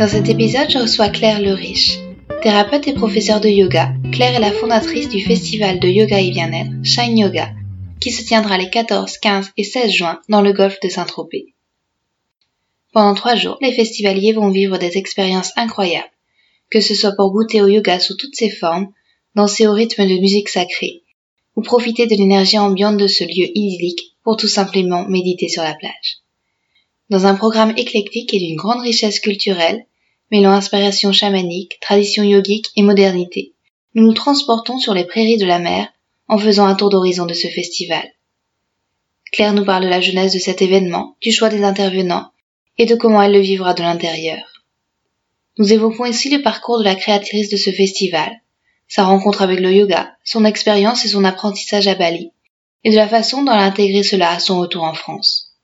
Dans cet épisode, je reçois Claire Le Riche. Thérapeute et professeure de yoga, Claire est la fondatrice du festival de yoga et bien-être Shine Yoga, qui se tiendra les 14, 15 et 16 juin dans le golfe de Saint-Tropez. Pendant trois jours, les festivaliers vont vivre des expériences incroyables, que ce soit pour goûter au yoga sous toutes ses formes, danser au rythme de musique sacrée, ou profiter de l'énergie ambiante de ce lieu idyllique pour tout simplement méditer sur la plage. Dans un programme éclectique et d'une grande richesse culturelle, mêlant inspiration chamanique, tradition yogique et modernité. Nous nous transportons sur les prairies de la mer en faisant un tour d'horizon de ce festival. Claire nous parle de la jeunesse de cet événement, du choix des intervenants et de comment elle le vivra de l'intérieur. Nous évoquons ici le parcours de la créatrice de ce festival, sa rencontre avec le yoga, son expérience et son apprentissage à Bali, et de la façon dont elle a intégré cela à son retour en France.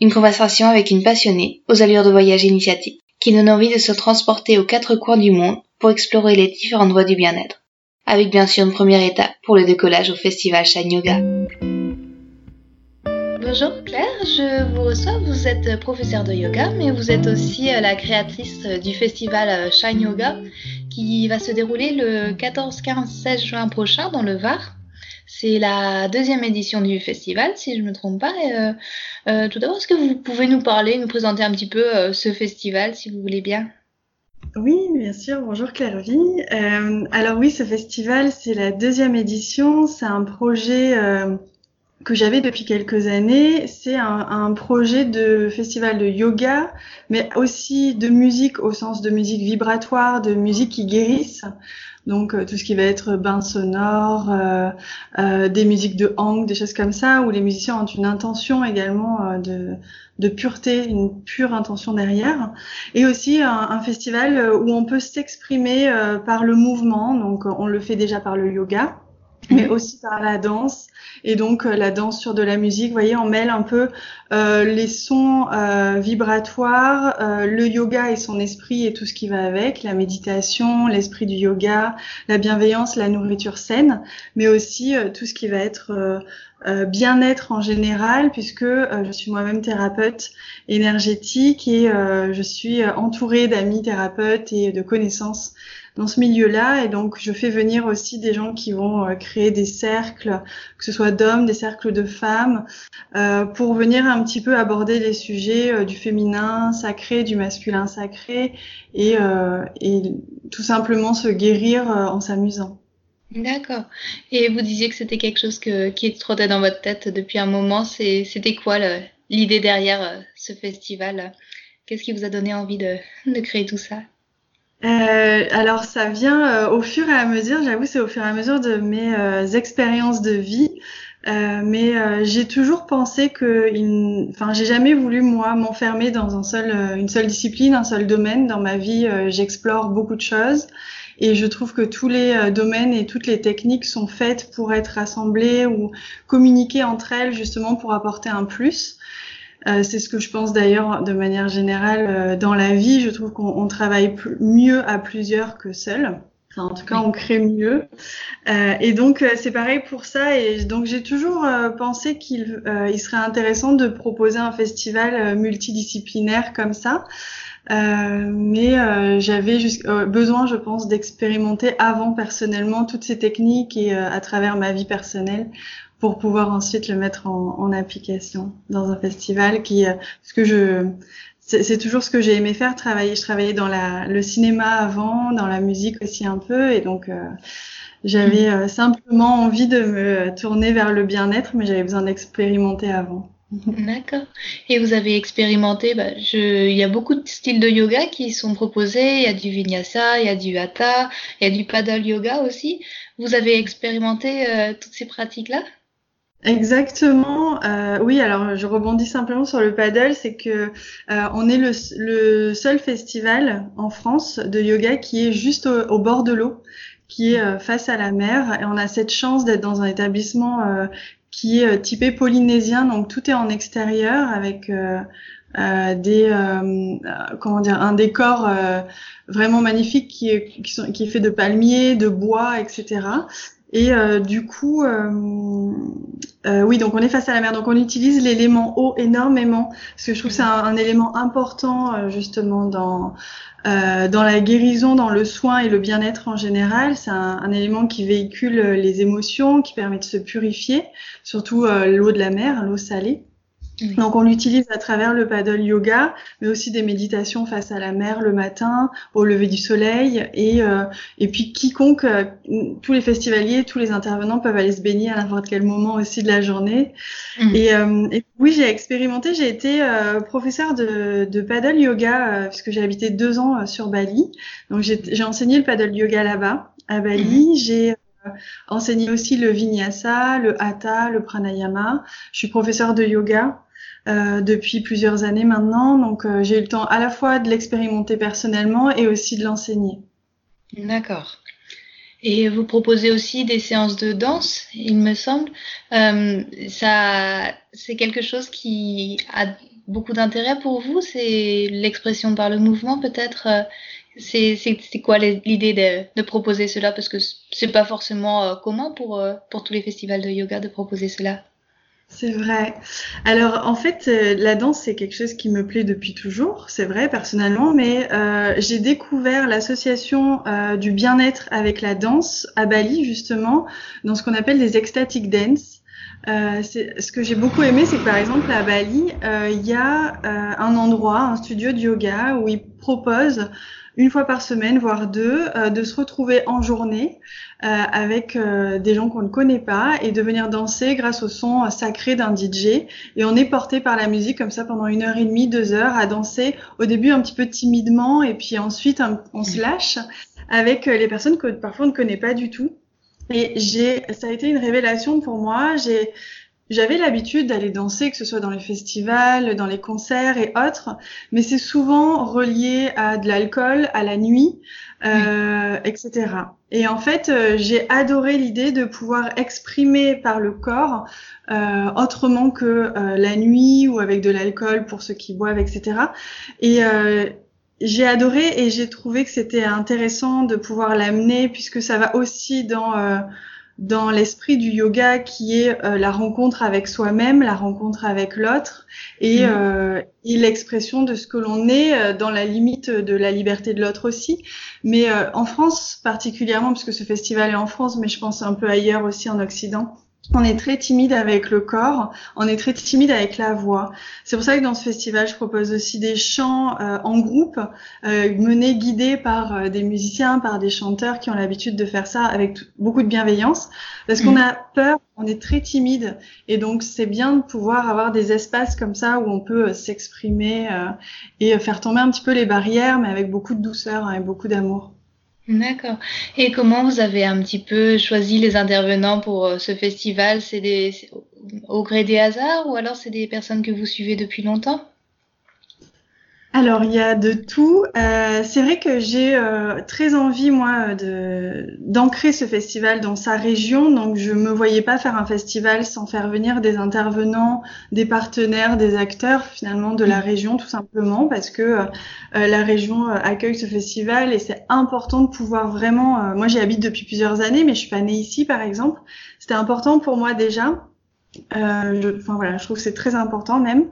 Une conversation avec une passionnée aux allures de voyage initiatique qui donne envie de se transporter aux quatre coins du monde pour explorer les différentes voies du bien-être, avec bien sûr une première étape pour le décollage au festival Shine Yoga. Bonjour Claire, je vous reçois. Vous êtes professeure de yoga, mais vous êtes aussi euh, la créatrice euh, du festival euh, Shine Yoga qui va se dérouler le 14, 15, 16 juin prochain dans le Var. C'est la deuxième édition du festival, si je ne me trompe pas. Et, euh, tout d'abord, est-ce que vous pouvez nous parler, nous présenter un petit peu euh, ce festival, si vous voulez bien? Oui, bien sûr. Bonjour Claire-Vie. Euh, alors oui, ce festival, c'est la deuxième édition. C'est un projet que j'avais depuis quelques années. C'est un, un, projet de festival de yoga, mais aussi de musique au sens de musique vibratoire, de musique qui guérisse. Donc euh, tout ce qui va être bain sonore, euh, euh, des musiques de hang, des choses comme ça, où les musiciens ont une intention également de, de pureté, une pure intention derrière. Et aussi un, un festival où on peut s'exprimer par le mouvement. Donc on le fait déjà par le yoga mais mhm. aussi par la danse. Et donc euh, la danse sur de la musique, vous voyez, on mêle un peu euh, les sons euh, vibratoires, euh, le yoga et son esprit et tout ce qui va avec, la méditation, l'esprit du yoga, la bienveillance, la nourriture saine, mais aussi euh, tout ce qui va être bien-être en général, puisque je suis moi-même thérapeute énergétique et je suis entourée d'amis thérapeutes et de connaissances dans ce milieu-là. Et donc, je fais venir aussi des gens qui vont euh, créer des cercles, que ce soit d'hommes, des cercles de femmes, euh, pour venir un petit peu aborder les sujets euh, du féminin sacré, du masculin sacré, et, tout simplement se guérir en s'amusant. D'accord. Et vous disiez que c'était quelque chose qui trottait dans votre tête depuis un moment. C'était quoi l'idée derrière ce festival? Qu'est-ce qui vous a donné envie de, de créer tout ça? Euh, alors ça vient euh, au fur et à mesure, j'avoue c'est au fur et à mesure de mes euh, expériences de vie, euh, mais j'ai toujours pensé que, enfin j'ai jamais voulu moi m'enfermer dans un seul, une seule discipline, un seul domaine. Dans ma vie, j'explore beaucoup de choses et je trouve que tous les domaines et toutes les techniques sont faites pour être rassemblées ou communiquer entre elles justement pour apporter un plus. Euh, c'est ce que je pense d'ailleurs de manière générale euh, dans la vie. Je trouve qu'on travaille mieux à plusieurs que seul. Enfin, en tout cas, on crée mieux. Euh, et donc, euh, c'est pareil pour ça. Et donc, j'ai toujours pensé qu'il il serait intéressant de proposer un festival multidisciplinaire comme ça. mais j'avais besoin, je pense, d'expérimenter avant personnellement toutes ces techniques et à travers ma vie personnelle pour pouvoir ensuite le mettre en, en application dans un festival qui, euh, parce que je, c'est toujours ce que j'ai aimé faire, travailler. Je travaillais dans la, le cinéma avant, dans la musique aussi un peu, et donc euh, j'avais euh, simplement envie de me tourner vers le bien-être, mais j'avais besoin d'expérimenter avant. D'accord. Et vous avez expérimenté, bah, je... il y a beaucoup de styles de yoga qui sont proposés. Il y a du vinyasa, il y a du hatha, il y a du paddle yoga aussi. Vous avez expérimenté toutes ces pratiques-là? Exactement. Euh, oui, alors je rebondis simplement sur le paddle, c'est que euh, on est le, le, seul festival en France de yoga qui est juste au, bord de l'eau, qui est euh, face à la mer, et on a cette chance d'être dans un établissement euh, qui est typé polynésien, donc tout est en extérieur avec des comment dire un décor vraiment magnifique qui est qui est fait de palmiers, de bois, etc. Et euh, du coup, euh, euh, oui, donc on est face à la mer, donc on utilise l'élément eau énormément, parce que je trouve que c'est un, élément important euh, justement dans euh, dans la guérison, dans le soin et le bien-être en général. C'est un, un, élément qui véhicule les émotions, qui permet de se purifier, surtout l'eau de la mer, l'eau salée. Donc on l'utilise à travers le paddle yoga, mais aussi des méditations face à la mer le matin, au lever du soleil, et euh, et puis quiconque, euh, tous les festivaliers, tous les intervenants peuvent aller se baigner à n'importe quel moment aussi de la journée. Mm. Et, euh, et, oui, j'ai expérimenté, j'ai été professeur de, de paddle yoga puisque j'ai habité deux ans sur Bali. Donc j'ai enseigné le paddle yoga là-bas à Bali. Mm. J'ai enseigné aussi le vinyasa, le hatha, le pranayama. Je suis professeur de yoga. Euh, depuis plusieurs années maintenant. Donc euh, j'ai eu le temps à la fois de l'expérimenter personnellement et aussi de l'enseigner. D'accord. Et vous proposez aussi des séances de danse, il me semble. Euh, ça, c'est quelque chose qui a beaucoup d'intérêt pour vous. C'est l'expression par le mouvement, peut-être. C'est, quoi l'idée de, proposer cela? Parce que c'est pas forcément commun pour tous les festivals de yoga de proposer cela. C'est vrai. Alors en fait, euh, la danse c'est quelque chose qui me plaît depuis toujours, c'est vrai personnellement, mais euh, j'ai découvert l'association euh, du bien-être avec la danse à Bali justement, dans ce qu'on appelle des ecstatic dance. Euh, ce que j'ai beaucoup aimé, c'est que par exemple à Bali, euh, il y a un endroit, un studio de yoga où ils proposent une fois par semaine, voire deux, euh, de se retrouver en journée euh, avec euh, des gens qu'on ne connaît pas et de venir danser grâce au son sacré d'un DJ. Et on est porté par la musique comme ça pendant une heure et demie, deux heures à danser. Au début un petit peu timidement et puis ensuite on se lâche avec les personnes que parfois on ne connaît pas du tout. Et j'ai, ça a été une révélation pour moi. J'ai j'avais l'habitude d'aller danser, que ce soit dans les festivals, dans les concerts et autres, mais c'est souvent relié à de l'alcool, à la nuit, euh, etc. Et en fait, euh, j'ai adoré l'idée de pouvoir exprimer par le corps euh, autrement que euh, la nuit ou avec de l'alcool pour ceux qui boivent, etc. Et euh, j'ai adoré et j'ai trouvé que c'était intéressant de pouvoir l'amener puisque ça va aussi dans dans l'esprit du yoga qui est euh, la rencontre avec soi-même, la rencontre avec l'autre et, mmh. euh, et l'expression de ce que l'on est euh, dans la limite de la liberté de l'autre aussi. Mais en France particulièrement, puisque ce festival est en France, mais je pense un peu ailleurs aussi en Occident, on est très timide avec le corps, on est très timide avec la voix. C'est pour ça que dans ce festival, je propose aussi des chants euh, en groupe, euh, menés, guidés par euh, des musiciens, par des chanteurs qui ont l'habitude de faire ça avec beaucoup de bienveillance, parce qu'on mm. a peur, on est très timide, et donc c'est bien de pouvoir avoir des espaces comme ça où on peut s'exprimer et faire tomber un petit peu les barrières, mais avec beaucoup de douceur hein, et beaucoup d'amour. D'accord. Et comment vous avez un petit peu choisi les intervenants pour euh, ce festival? C'est au gré des hasards ou alors c'est des personnes que vous suivez depuis longtemps? Alors il y a de tout. Euh, c'est vrai que j'ai euh, très envie moi de d'ancrer ce festival dans sa région, donc je me voyais pas faire un festival sans faire venir des intervenants, des partenaires, des acteurs finalement de la mm. région tout simplement parce que euh, la région accueille ce festival et c'est important de pouvoir vraiment. moi j'y habite depuis plusieurs années, mais je suis pas née ici par exemple. C'était important pour moi déjà. Je, enfin voilà, je trouve que c'est très important même.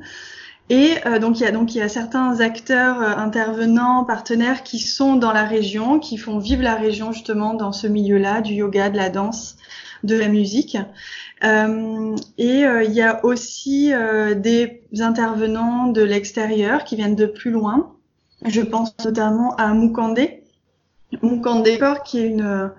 Et euh, donc il y a donc il y a certains acteurs euh, intervenants, partenaires qui sont dans la région, qui font vivre la région justement dans ce milieu-là du yoga, de la danse, de la musique. Euh, et euh, il y a aussi des intervenants de l'extérieur qui viennent de plus loin. Je pense notamment à Mukande, Mukande qui est une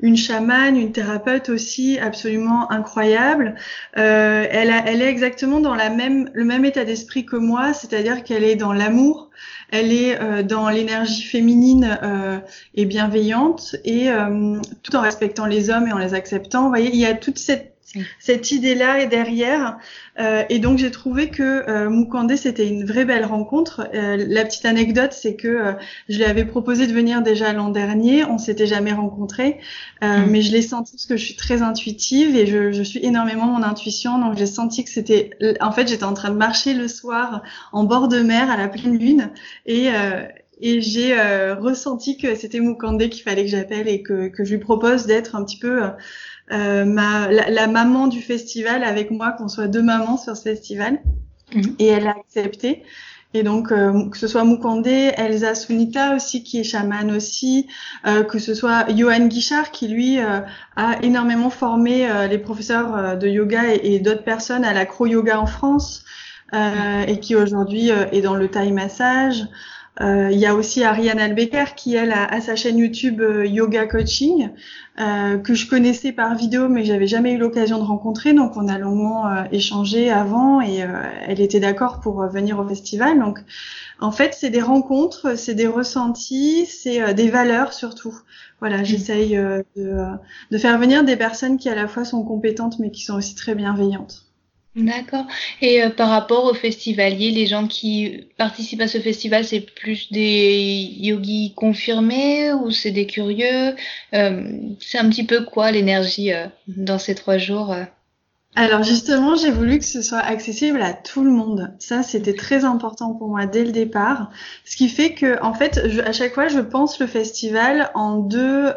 une chamane, une thérapeute aussi absolument incroyable. Euh, elle, a, elle est exactement dans la même, le même état d'esprit que moi, c'est-à-dire qu'elle est dans l'amour, elle est euh, dans l'énergie féminine euh, et bienveillante, et euh, tout en respectant les hommes et en les acceptant. Vous voyez, il y a toute cette cette idée-là est derrière. Euh, et donc j'ai trouvé que euh, Mukande c'était une vraie belle rencontre. Euh, la petite anecdote c'est que euh, je lui avais proposé de venir déjà l'an dernier, on s'était jamais rencontrés, euh, mm. mais je l'ai senti parce que je suis très intuitive et je, je suis énormément mon intuition, donc j'ai senti que c'était, en fait j'étais en train de marcher le soir en bord de mer à la pleine lune et et j'ai ressenti que c'était Mukande qu'il fallait que j'appelle et que, que je lui propose d'être un petit peu euh, ma, la, maman du festival avec moi, qu'on soit deux mamans sur ce festival. Mhm. Et elle a accepté. Et donc, euh, que ce soit Mukande, Elsa Sunita aussi, qui est chamane aussi, euh, que ce soit Johan Guichard, qui lui a énormément formé les professeurs de yoga et, et d'autres personnes à l'acro-yoga en France, et qui aujourd'hui est dans le Thai massage. Euh, il y a aussi Ariane Albecker qui elle a, sa chaîne YouTube euh, Yoga Coaching euh, que je connaissais par vidéo mais j'avais jamais eu l'occasion de rencontrer. Donc on a longuement échangé avant et elle était d'accord pour venir au festival. Donc en fait c'est des rencontres c'est des ressentis c'est des valeurs surtout. Voilà j'essaye de, de faire venir des personnes qui à la fois sont compétentes mais qui sont aussi très bienveillantes D'accord. Et euh, par rapport aux festivaliers, les gens qui participent à ce festival, c'est plus des yogis confirmés ou c'est des curieux? Euh, C'est un petit peu quoi l'énergie euh, dans ces trois jours alors justement, j'ai voulu que ce soit accessible à tout le monde. Ça, c'était très important pour moi dès le départ. Ce qui fait que, en fait, à chaque fois, je pense le festival en deux,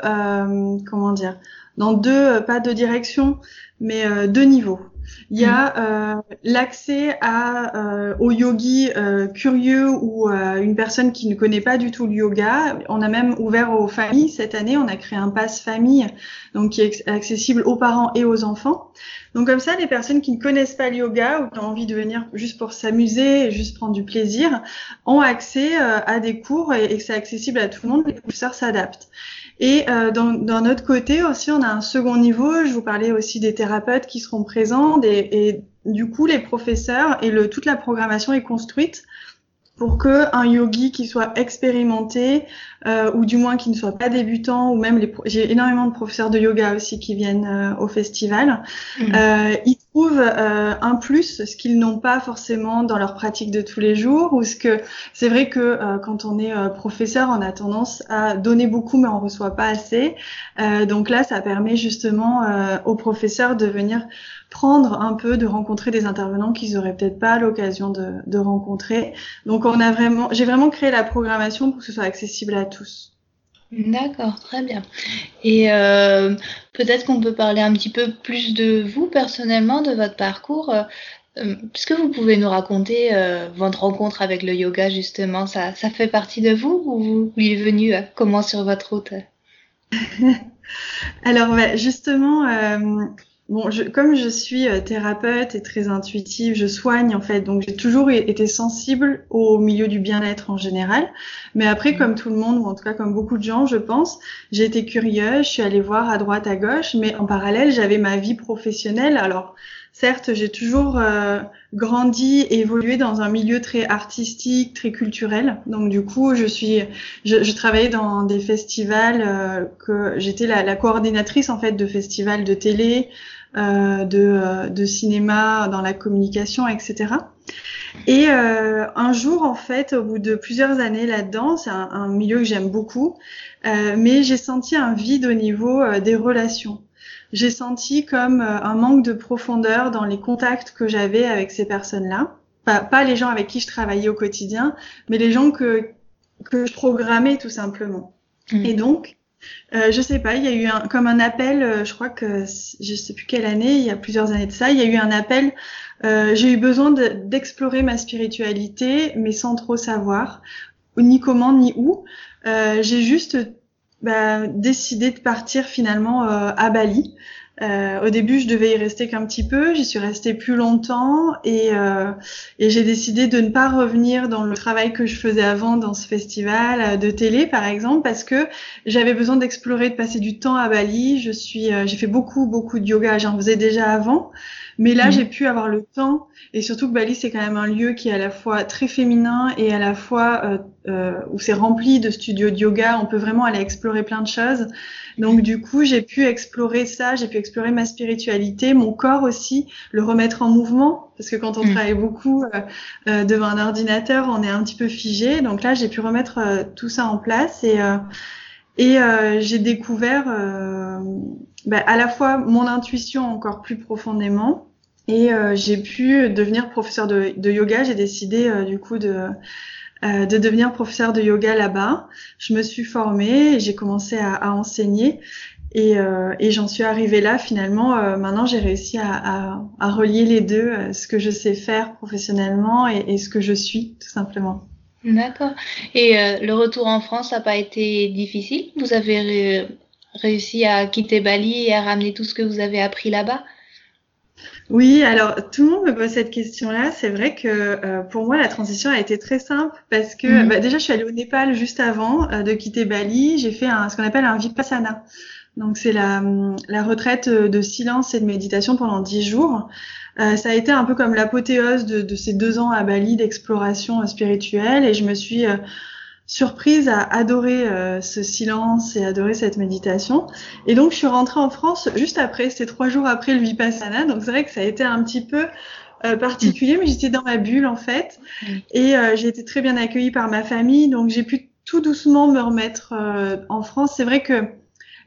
comment dire, dans deux, pas deux directions, mais deux niveaux. Il y a mm. euh, l'accès à euh, aux yogis euh, curieux ou à une personne qui ne connaît pas du tout le yoga. On a même ouvert aux familles cette année. On a créé un pass famille, donc qui est accessible aux parents et aux enfants. Donc comme ça, les personnes qui ne connaissent pas le yoga ou qui ont envie de venir juste pour s'amuser et juste prendre du plaisir ont accès à des cours et, c'est accessible à tout le monde. Les professeurs s'adaptent. Et euh, d'un autre côté aussi, on a un second niveau. Je vous parlais aussi des thérapeutes qui seront présents et, et du coup, les professeurs et le, toute la programmation est construite pour que un yogi qui soit expérimenté euh, ou du moins qui ne soit pas débutant ou même les j'ai énormément de professeurs de yoga aussi qui viennent euh, au festival mmh. euh, ils trouvent euh, un plus ce qu'ils n'ont pas forcément dans leur pratique de tous les jours ou ce que c'est vrai que euh, quand on est professeur on a tendance à donner beaucoup mais on reçoit pas assez donc là ça permet justement aux professeurs de venir prendre un peu, de rencontrer des intervenants qu'ils auraient peut-être pas l'occasion de, de, rencontrer. Donc on a vraiment, j'ai vraiment créé la programmation pour que ce soit accessible à tous. D'accord, très bien. Et euh, peut-être qu'on peut parler un petit peu plus de vous personnellement, de votre parcours. Euh, Est-ce que vous pouvez nous raconter euh, votre rencontre avec le yoga justement? Ça, ça fait partie de vous ou vous, vous est venu euh, comment sur votre route? Alors bah, justement, euh, Bon, je, comme je suis euh, thérapeute et très intuitive, je soigne en fait, donc j'ai toujours été sensible au milieu du bien-être en général. Mais après, comme tout le monde, ou en tout cas comme beaucoup de gens, je pense, j'ai été curieuse, je suis allée voir à droite, à gauche, mais en parallèle, j'avais ma vie professionnelle. Alors, certes, j'ai toujours euh, grandi et évolué dans un milieu très artistique, très culturel. Donc du coup, je suis, je, je travaillais dans des festivals euh, que j'étais la, la, coordinatrice en fait de festivals de télé, de, euh, de, cinéma, dans la communication, etc. Et euh, un jour, en fait, au bout de plusieurs années là-dedans, c'est un, un, milieu que j'aime beaucoup, euh, mais j'ai senti un vide au niveau euh, des relations. J'ai senti comme un manque de profondeur dans les contacts que j'avais avec ces personnes-là. Pas, pas les gens avec qui je travaillais au quotidien, mais les gens que, que je programmais tout simplement. Mmh. Et donc, euh, je sais pas, il y a eu comme un appel, euh, je crois que je sais plus quelle année, il y a plusieurs années de ça, il y a eu un appel. Euh, j'ai eu besoin d'explorer ma spiritualité, mais sans trop savoir ni comment ni où. Euh, j'ai juste bah, décidé de partir finalement à Bali. Euh, au début, je devais y rester qu'un petit peu. J'y suis restée plus longtemps et, euh, et j'ai décidé de ne pas revenir dans le travail que je faisais avant dans ce festival euh, de télé, par exemple, parce que j'avais besoin d'explorer, de passer du temps à Bali. Je suis, euh, j'ai fait beaucoup, beaucoup de yoga. J'en faisais déjà avant, Mais là, j'ai pu avoir le temps et surtout que Bali, c'est quand même un lieu qui est à la fois très féminin et à la fois euh, euh, où c'est rempli de studios de yoga. On peut vraiment aller explorer plein de choses. Donc du coup, j'ai pu explorer ça, j'ai pu explorer ma spiritualité, mon corps aussi, le remettre en mouvement parce que quand on mm. travaille beaucoup euh, euh, devant un ordinateur, on est un petit peu figé. Donc là, j'ai pu remettre euh, tout ça en place et et j'ai découvert bah, à la fois mon intuition encore plus profondément et j'ai pu devenir professeur de, de yoga. J'ai décidé du coup de euh, de devenir professeur de yoga là-bas. Je me suis formée, j'ai commencé à, à, enseigner et, euh, et j'en suis arrivée là finalement. Euh, maintenant, j'ai réussi à, à, à, relier les deux, euh, ce que je sais faire professionnellement et, et ce que je suis tout simplement. D'accord. Et le retour en France n'a pas été difficile? Vous avez réussi à quitter Bali et à ramener tout ce que vous avez appris là-bas? Oui, alors tout le monde me pose cette question-là. C'est vrai que euh, pour moi, la transition a été très simple parce que mhm. bah, déjà, je suis allée au Népal juste avant euh, de quitter Bali. J'ai fait un, ce qu'on appelle un vipassana. Donc c'est la, la retraite de silence et de méditation pendant dix jours. Euh, ça a été un peu comme l'apothéose de, de, ces deux ans à Bali d'exploration spirituelle et je me suis surprise à adorer euh, ce silence et adorer cette méditation. Et donc, je suis rentrée en France juste après, c'était trois jours après le Vipassana. Donc, c'est vrai que ça a été un petit peu euh, particulier, mais j'étais dans ma bulle en fait. Et euh, j'ai été très bien accueillie par ma famille. Donc, j'ai pu tout doucement me remettre en France. C'est vrai que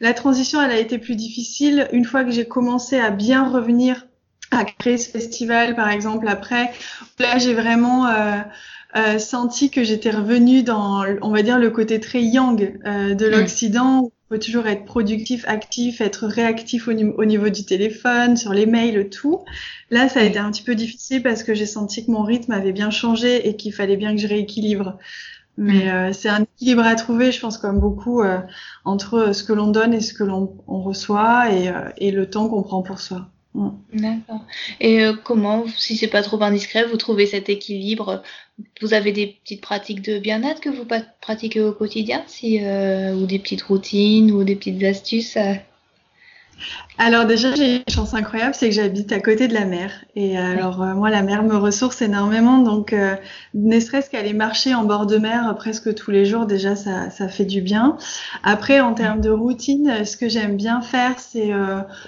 la transition, elle a été plus difficile une fois que j'ai commencé à bien revenir à créer ce festival, par exemple, après. Là, j'ai vraiment euh, senti que j'étais revenue dans, on va dire, le côté très yang euh, de mm. l'Occident. Où il faut toujours être productif, actif, être réactif au, au, niveau du téléphone, sur les mails, tout. Là, ça a été un petit peu difficile parce que j'ai senti que mon rythme avait bien changé et qu'il fallait bien que je rééquilibre. Mais mm. euh, c'est un équilibre à trouver, je pense, comme beaucoup, euh, entre ce que l'on donne et ce que l'on reçoit et, euh, et le temps qu'on prend pour soi. D'accord. Et euh, comment, si c'est pas trop indiscret, vous trouvez cet équilibre Vous avez des petites pratiques de bien-être que vous pratiquez au quotidien, si euh, ou des petites routines ou des petites astuces alors déjà, j'ai une chance incroyable, c'est que j'habite à côté de la mer. Et alors euh, moi, la mer me ressource énormément, donc euh, ne serait-ce qu'aller marcher en bord de mer euh, presque tous les jours, déjà ça, ça fait du bien. Après, en termes de routine, ce que j'aime bien faire, c'est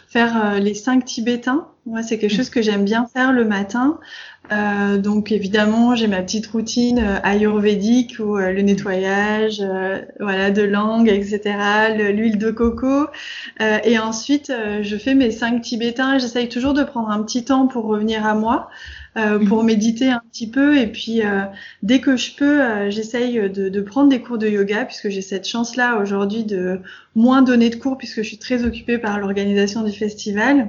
faire les cinq Tibétains. Moi, c'est quelque chose que j'aime bien faire le matin. Euh, donc évidemment, j'ai ma petite routine euh, ayurvédique ou euh, le nettoyage, euh, voilà, de langue, etc., l'huile de coco. et ensuite, je fais mes cinq tibétains. J'essaye toujours de prendre un petit temps pour revenir à moi. pour mhm. méditer un petit peu et puis dès que je peux j'essaye de, de, prendre des cours de yoga puisque j'ai cette chance là aujourd'hui de moins donner de cours puisque je suis très occupée par l'organisation du festival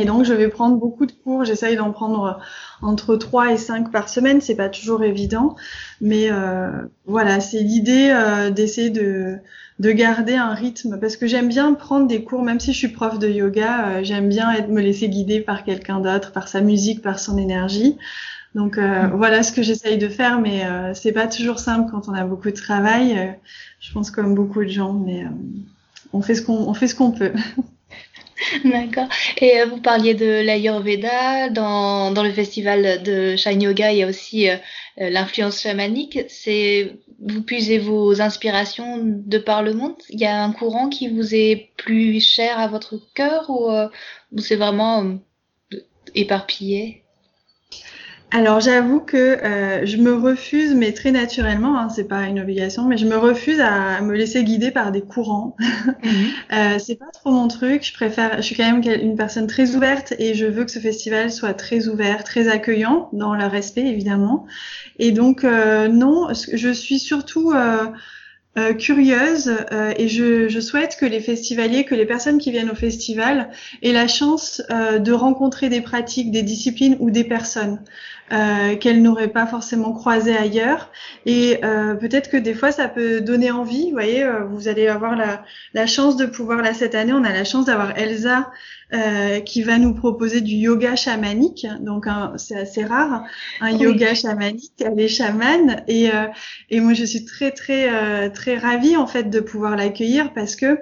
et donc, je vais prendre beaucoup de cours. J'essaye d'en prendre entre 3 et 5 par semaine. C'est pas toujours évident. Mais euh, voilà, c'est l'idée euh, d'essayer de, de garder un rythme. Parce que j'aime bien prendre des cours, même si je suis prof de yoga, euh, j'aime bien être, me laisser guider par quelqu'un d'autre, par sa musique, par son énergie. Donc euh, mm. voilà ce que j'essaye de faire, mais euh, c'est pas toujours simple quand on a beaucoup de travail. je pense comme beaucoup de gens, mais on fait ce qu'on on fait ce qu'on peut. D'accord. Et euh, vous parliez de l'Ayurveda. Dans, dans le festival de Shine Yoga, il y a aussi euh, euh, l'influence chamanique. C'est vous puisez vos inspirations de par le monde? Il y a un courant qui vous est plus cher à votre cœur ou, ou c'est vraiment éparpillé? Alors j'avoue que euh, je me refuse, mais très naturellement, hein, c'est pas une obligation, mais je me refuse à me laisser guider par des courants. Mhm. euh, c'est pas trop mon truc. Je préfère, je suis quand même une personne très ouverte et je veux que ce festival soit très ouvert, très accueillant, dans le respect évidemment. Et donc euh, non, je suis surtout euh, euh, curieuse euh, et je, je, souhaite que les festivaliers, que les personnes qui viennent au festival aient la chance euh, de rencontrer des pratiques, des disciplines ou des personnes qu'elles n'auraient pas forcément croisées ailleurs. Et peut-être que des fois, ça peut donner envie. Vous voyez, vous allez avoir la, la, chance de pouvoir, là, cette année, on a la chance d'avoir Elsa euh, qui va nous proposer du yoga chamanique. Donc c'est assez rare, un yoga chamanique. Elle est chamane et euh, et moi je suis très très euh, très ravie en fait de pouvoir l'accueillir parce que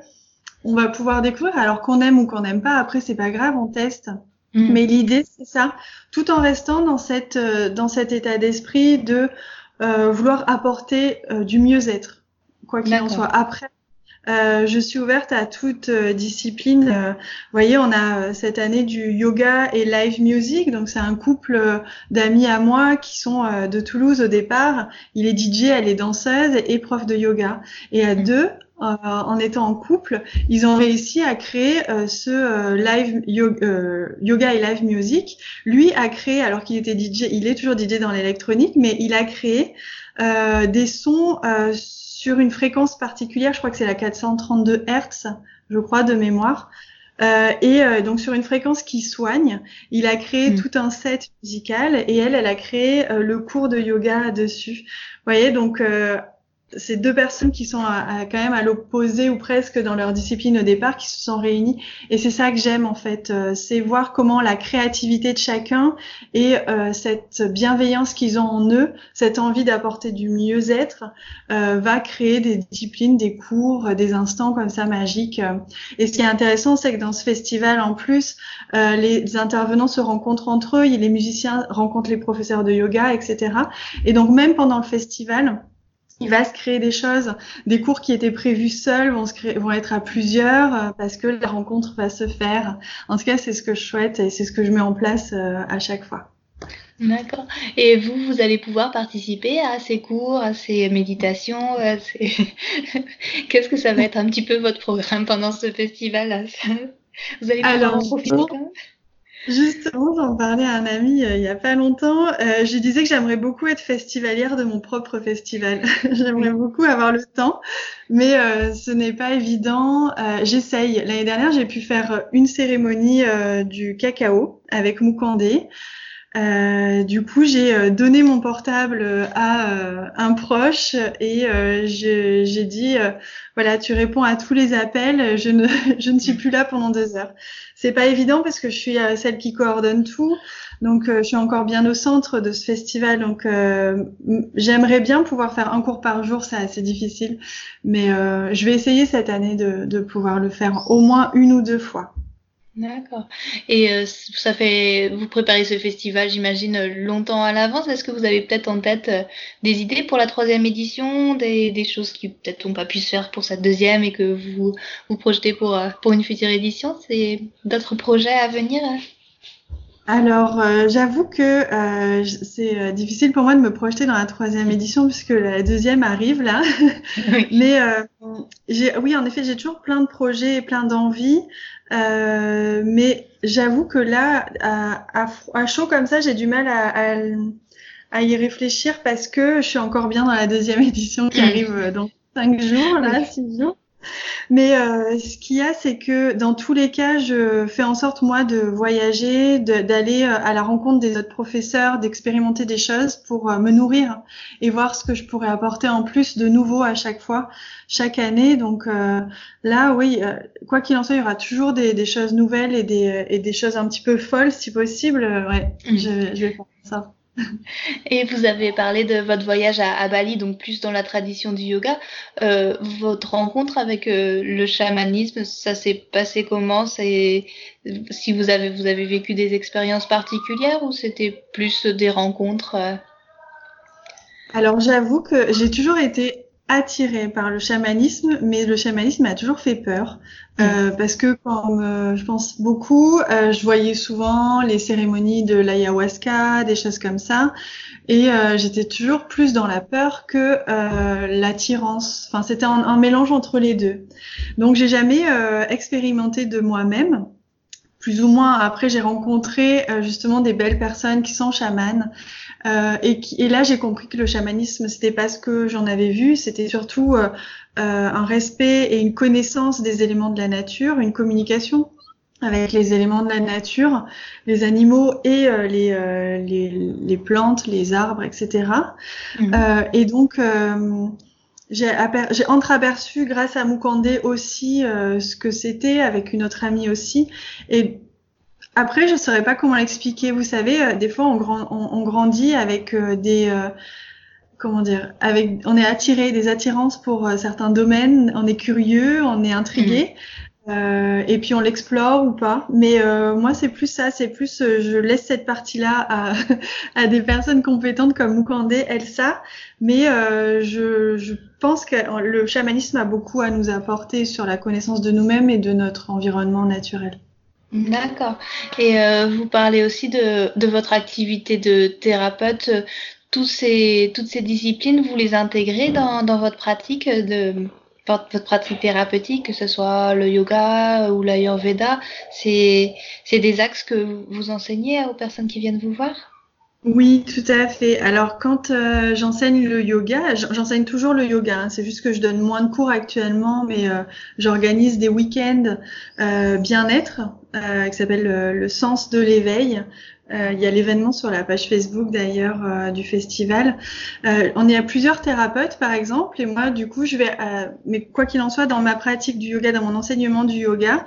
on va pouvoir découvrir alors qu'on aime ou qu'on n'aime pas. Après c'est pas grave, on teste. Mm. Mais l'idée, c'est ça, tout en restant dans cette dans cet état d'esprit de vouloir apporter du mieux-être, quoi qu'il en soit. Après, euh, je suis ouverte à toute euh, discipline. Euh, vous voyez, on a cette année du yoga et live music. Donc c'est un couple d'amis à moi qui sont de Toulouse au départ. Il est DJ, elle est danseuse et prof de yoga. Et à mm. deux, en étant en couple, ils ont réussi à créer ce live yoga, et live music. Lui a créé, alors qu'il était DJ, il est toujours DJ dans l'électronique, mais il a créé des sons sur une fréquence particulière, je crois que c'est la 432 Hertz, je crois, de mémoire. Euh, et euh, donc sur une fréquence qui soigne, il a créé mm. tout un set musical et elle, elle a créé euh, le cours de yoga dessus. Vous voyez, donc c'est deux personnes qui sont à, quand même à l'opposé ou presque dans leur discipline au départ qui se sont réunies. Et c'est ça que j'aime en fait euh, c'est voir comment la créativité de chacun et euh, cette bienveillance qu'ils ont en eux cette envie d'apporter du mieux-être euh, va créer des disciplines des cours des instants comme ça magiques et ce qui est intéressant c'est que dans ce festival en plus les intervenants se rencontrent entre eux les musiciens rencontrent les professeurs de yoga etc et donc même pendant le festival il va se créer des choses, des cours qui étaient prévus seuls vont, se créer, vont être à plusieurs euh, parce que la rencontre va se faire. En tout cas, c'est ce que je souhaite et c'est ce que je mets en place euh, à chaque fois. D'accord. Et vous, vous allez pouvoir participer à ces cours, à ces méditations. Qu'est-ce que ça va être un petit peu votre programme pendant ce festival Vous allez pouvoir en profiter? Justement, j'en parlais à un ami euh, il y a pas longtemps. Euh, je lui disais que j'aimerais beaucoup être festivalière de mon propre festival. j'aimerais beaucoup avoir le temps, mais euh, ce n'est pas évident. Euh, J'essaye. L'année dernière, j'ai pu faire une cérémonie euh, du cacao avec Moukandé. Euh, du coup, j'ai donné mon portable à un proche et j'ai dit voilà, tu réponds à tous les appels. Je ne, je ne suis plus là pendant deux heures. C'est pas évident parce que je suis euh, celle qui coordonne tout, donc euh, je suis encore bien au centre de ce festival. Donc euh, j'aimerais bien pouvoir faire un cours par jour, c'est assez difficile, mais je vais essayer cette année de, de pouvoir le faire au moins une ou deux fois. D'accord. Et euh, ça fait, vous préparez ce festival, j'imagine, longtemps à l'avance. Est-ce que vous avez peut-être en tête euh, des idées pour la troisième édition, des, choses qui peut-être pas pu se faire pour cette deuxième et que vous vous projetez pour, euh, pour une future édition? C'est d'autres projets à venir alors, j'avoue que c'est difficile pour moi de me projeter dans la troisième édition puisque la deuxième arrive là. Mais oui, en effet, j'ai toujours plein de projets et plein d'envies. Euh, mais j'avoue que là, à, à, chaud comme ça, j'ai du mal à, à, y réfléchir parce que je suis encore bien dans la deuxième édition qui mm. arrive dans cinq jours, là, six jours. Mais euh, ce qu'il y a, c'est que dans tous les cas, je fais en sorte moi de voyager, d'aller euh, à la rencontre des autres professeurs, d'expérimenter des choses pour euh, me nourrir et voir ce que je pourrais apporter en plus de nouveau à chaque fois, chaque année. Donc euh, là, oui, quoi qu'il en soit, il y aura toujours des, des choses nouvelles et des, et des choses un petit peu folles, si possible. ouais, mmh. je, je vais faire ça. Et vous avez parlé de votre voyage à, Bali, donc plus dans la tradition du yoga. Euh, votre rencontre avec euh, le chamanisme, ça s'est passé comment? Si vous avez vous avez vécu des expériences particulières ou c'était plus des rencontres euh? Alors j'avoue que j'ai toujours été attirée par le chamanisme, mais le chamanisme m'a toujours fait peur. Euh, mm. parce que comme euh, je pense beaucoup, euh, je voyais souvent les cérémonies de l'ayahuasca, des choses comme ça, et euh, j'étais toujours plus dans la peur que l'attirance. Enfin, c'était un, un, mélange entre les deux. Donc, j'ai jamais expérimenté de moi-même. Plus ou moins. Après, j'ai rencontré justement des belles personnes qui sont chamanes euh, et, et, là, j'ai compris que le chamanisme, c'était pas ce que j'en avais vu, c'était surtout euh, euh, un respect et une connaissance des éléments de la nature, une communication avec les éléments de la nature, les animaux et les, les, les, plantes, les arbres, etc. Mmh. et donc, j'ai entreaperçu grâce à Mukande aussi ce que c'était avec une autre amie aussi. Et après, je saurais pas comment l'expliquer. Vous savez, euh, des fois, on, grand, on, grandit avec euh, des euh, comment dire, avec, on est attiré des attirances pour certains domaines. On est curieux, on est intrigué. Euh, et puis on l'explore ou pas. Mais euh, moi, c'est plus ça, c'est plus euh, je laisse cette partie-là à, à, des personnes compétentes comme Mukande, Elsa. Mais euh, je, je, pense que le chamanisme a beaucoup à nous apporter sur la connaissance de nous-mêmes et de notre environnement naturel. D'accord. Et euh, vous parlez aussi de, votre activité de thérapeute. Toutes ces disciplines, vous les intégrez dans, votre pratique de votre pratique thérapeutique, que ce soit le yoga ou l'ayurveda, c'est des axes que vous enseignez aux personnes qui viennent vous voir? Oui, tout à fait. Alors quand euh, j'enseigne le yoga, j'enseigne toujours le yoga. Hein. c'est juste que je donne moins de cours actuellement, mais euh, j'organise des week-ends bien-être euh, qui s'appelle le, sens de l'éveil. il y a l'événement sur la page Facebook d'ailleurs du festival. on est à plusieurs thérapeutes par exemple, et moi du coup je vais, mais quoi qu'il en soit, dans ma pratique du yoga, dans mon enseignement du yoga,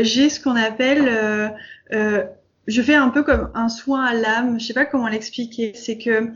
j'ai ce qu'on appelle je fais un peu comme un soin à l'âme. Je sais pas comment l'expliquer. C'est que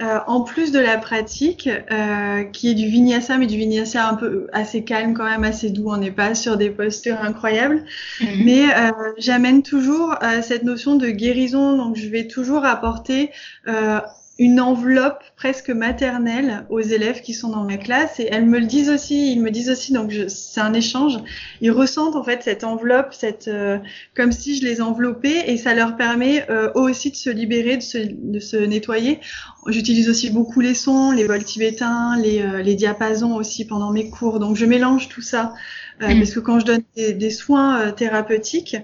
euh, en plus de la pratique, euh, qui est du vinyasa, mais du vinyasa un peu assez calme quand même, assez doux, on n'est pas sur des postures incroyables, mhm. mais euh, j'amène toujours euh, cette notion de guérison, donc je vais toujours apporter euh, une enveloppe presque maternelle aux élèves qui sont dans ma classe et elles me le disent aussi, ils me disent aussi donc c'est un échange, ils ressentent en fait cette enveloppe, cette euh, comme si je les enveloppais et ça leur permet euh, aussi de se libérer, de se, de se nettoyer. J'utilise aussi beaucoup les sons, les vols tibétains, les, euh, les diapasons aussi pendant mes cours, donc je mélange tout ça. Euh, parce que quand je donne des, des soins euh, thérapeutiques,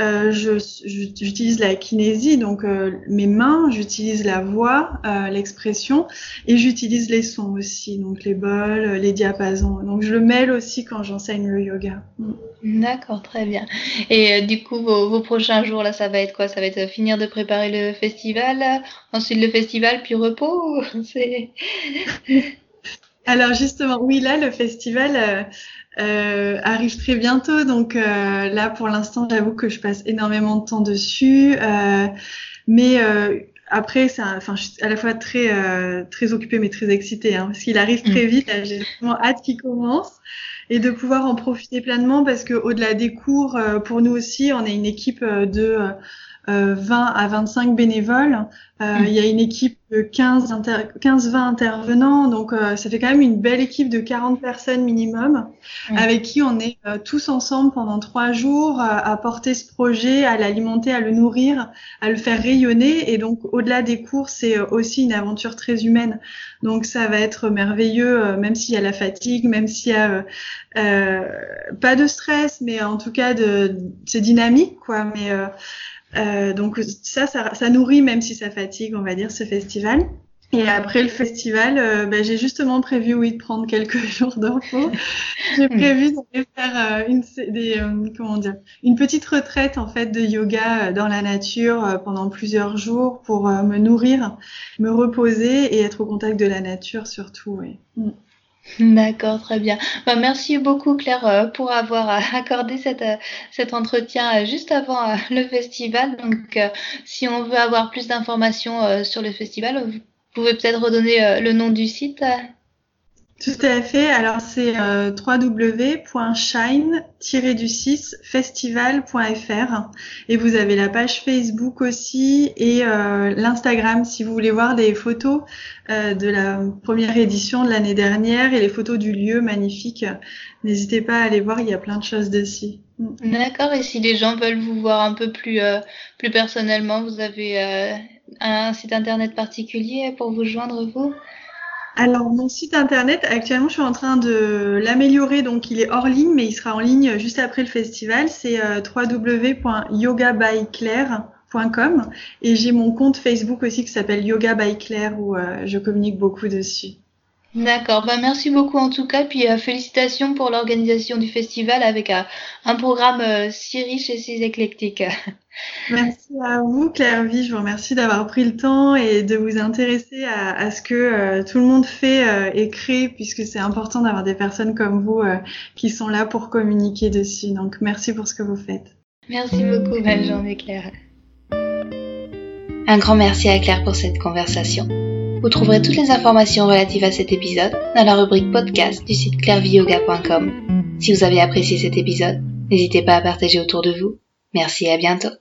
euh, j'utilise la kinésie, donc mes mains, j'utilise la voix, l'expression, et j'utilise les sons aussi, donc les bols, les diapasons. Donc je le mêle aussi quand j'enseigne le yoga. Mm. D'accord, très bien. Et du coup, vos, vos, prochains jours là, ça va être quoi? Ça va être finir de préparer le festival, ensuite le festival, puis repos. Alors justement, oui, là, le festival euh, arrive très bientôt. Donc euh, là, pour l'instant, j'avoue que je passe énormément de temps dessus. Euh, mais euh, après, c'est enfin, je suis à la fois très euh, très occupée mais très excitée, hein, parce qu'il arrive très mm. vite. J'ai vraiment hâte qu'il commence et de pouvoir en profiter pleinement parce que au-delà des cours, pour nous aussi, on est une équipe de 20 à 25 bénévoles. Euh, mm. Il y a une équipe de 15-20 intervenants, donc euh, ça fait quand même une belle équipe de 40 personnes minimum, mm. avec qui on est euh, tous ensemble pendant trois jours à porter ce projet, à l'alimenter, à le nourrir, à le faire rayonner. Et donc au-delà des cours, c'est aussi une aventure très humaine. Donc ça va être merveilleux, même s'il y a la fatigue, même s'il y a pas de stress, mais en tout cas de c'est dynamique, quoi. Mais euh, donc ça, ça, ça, nourrit, même si ça fatigue, on va dire, ce festival. Et après le festival, euh, ben, j'ai justement prévu, oui, de prendre quelques jours de repos. j'ai prévu de faire euh, une, des, euh, comment dire, une petite retraite en fait de yoga dans la nature pendant plusieurs jours pour me nourrir, me reposer et être au contact de la nature surtout. Oui. Mm. D'accord, très bien. Bah, merci beaucoup Claire euh, pour avoir euh, accordé cette, euh, cet entretien juste avant le festival. Donc si on veut avoir plus d'informations sur le festival, vous pouvez peut-être redonner le nom du site tout à fait. Alors c'est euh, www.shine-du6festival.fr et vous avez la page Facebook aussi et euh, l'Instagram si vous voulez voir des photos euh, de la première édition de l'année dernière et les photos du lieu magnifique. N'hésitez pas à aller voir, il y a plein de choses dessus. Mm. D'accord. Et si les gens veulent vous voir un peu plus euh, plus personnellement, vous avez euh, un site internet particulier pour vous joindre vous? Alors, mon site internet, actuellement, je suis en train de l'améliorer. Donc, il est hors ligne, mais il sera en ligne juste après le festival. C'est euh, www.yogabyclaire.com. Et j'ai mon compte Facebook aussi qui s'appelle Yoga by Claire où euh, je communique beaucoup dessus. D'accord, bah merci beaucoup en tout cas, puis euh, félicitations pour l'organisation du festival avec euh, un programme euh, si riche et si éclectique. Merci à vous Claire Vie, je vous remercie d'avoir pris le temps et de vous intéresser à, à ce que tout le monde fait et crée, puisque c'est important d'avoir des personnes comme vous qui sont là pour communiquer dessus. Donc merci pour ce que vous faites. Merci beaucoup, belle journée Claire. Un grand merci à Claire pour cette conversation. Vous trouverez toutes les informations relatives à cet épisode dans la rubrique podcast du site clairviyoga.com. Si vous avez apprécié cet épisode, N'hésitez pas à partager autour de vous. Merci et à bientôt.